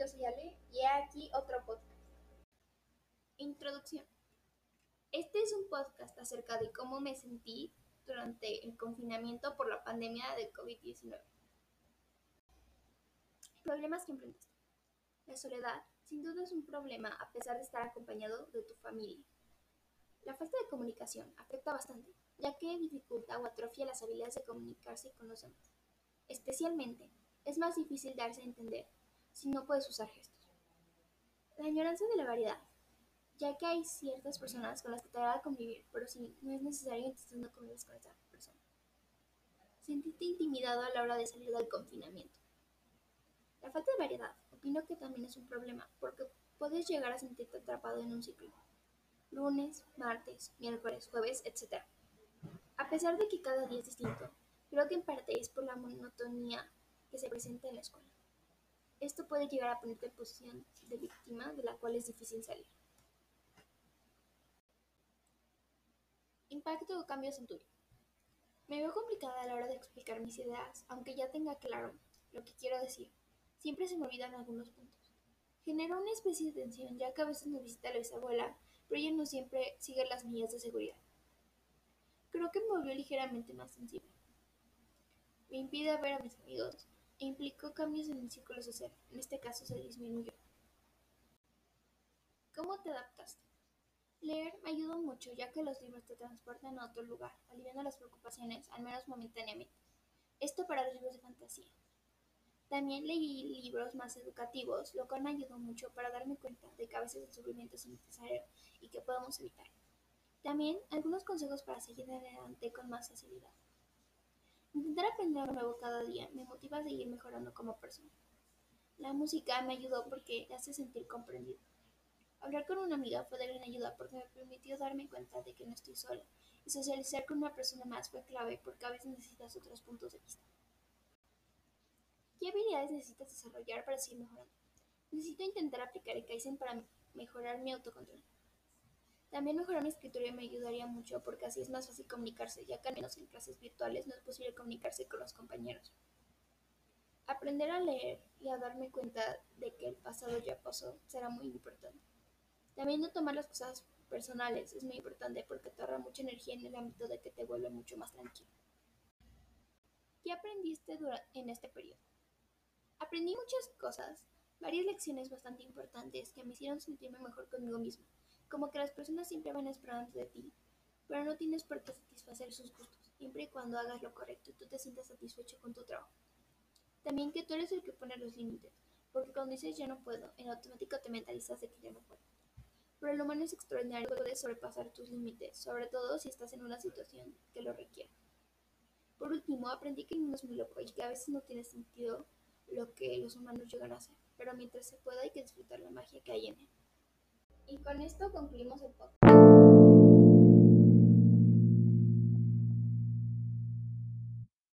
yo soy Ale y aquí otro podcast. Introducción. Este es un podcast acerca de cómo me sentí durante el confinamiento por la pandemia del COVID-19. Problemas que enfrentaste. La soledad sin duda es un problema a pesar de estar acompañado de tu familia. La falta de comunicación afecta bastante, ya que dificulta o atrofia las habilidades de comunicarse con los demás. Especialmente, es más difícil darse a entender si no puedes usar gestos. La añoranza de la variedad, ya que hay ciertas personas con las que te agrada convivir, pero si no es necesario, entonces no convives con esa persona. Sentirte intimidado a la hora de salir del confinamiento. La falta de variedad, opino que también es un problema, porque puedes llegar a sentirte atrapado en un ciclo. Lunes, martes, miércoles, jueves, etc. A pesar de que cada día es distinto, creo que en parte es por la monotonía que se presenta en la escuela. Esto puede llegar a ponerte en posición de víctima de la cual es difícil salir. Impacto o cambios en tu. Me veo complicada a la hora de explicar mis ideas, aunque ya tenga claro lo que quiero decir. Siempre se me olvidan algunos puntos. Genera una especie de tensión, ya que a veces me visita la bisabuela, pero ella no siempre sigue las medidas de seguridad. Creo que me volvió ligeramente más sensible. Me impide ver a mis amigos, implicó cambios en el círculo social, en este caso se disminuyó. ¿Cómo te adaptaste? Leer me ayudó mucho ya que los libros te transportan a otro lugar, aliviando las preocupaciones, al menos momentáneamente. Esto para los libros de fantasía. También leí libros más educativos, lo cual me ayudó mucho para darme cuenta de que a veces el sufrimiento es innecesario y que podemos evitarlo. También algunos consejos para seguir adelante con más facilidad. Intentar aprender algo nuevo cada día me motiva a seguir mejorando como persona. La música me ayudó porque me hace sentir comprendido. Hablar con una amiga fue de gran ayuda porque me permitió darme cuenta de que no estoy sola y socializar con una persona más fue clave porque a veces necesitas otros puntos de vista. ¿Qué habilidades necesitas desarrollar para seguir mejorando? Necesito intentar aplicar el Kaizen para mejorar mi autocontrol. También mejorar mi escritura me ayudaría mucho porque así es más fácil comunicarse, ya que al menos en clases virtuales no es posible comunicarse con los compañeros. Aprender a leer y a darme cuenta de que el pasado ya pasó será muy importante. También no tomar las cosas personales es muy importante porque te ahorra mucha energía en el ámbito de que te vuelve mucho más tranquilo. ¿Qué aprendiste en este periodo? Aprendí muchas cosas, varias lecciones bastante importantes que me hicieron sentirme mejor conmigo mismo como que las personas siempre van esperando de ti, pero no tienes por qué satisfacer sus gustos, siempre y cuando hagas lo correcto y tú te sientas satisfecho con tu trabajo. También que tú eres el que pone los límites, porque cuando dices ya no puedo, en automático te mentalizas de que ya no puedo. Pero el humano es extraordinario y puedes sobrepasar tus límites, sobre todo si estás en una situación que lo requiera. Por último, aprendí que el mundo es muy loco y que a veces no tiene sentido lo que los humanos llegan a hacer, pero mientras se pueda hay que disfrutar la magia que hay en él. Y con esto concluimos el podcast.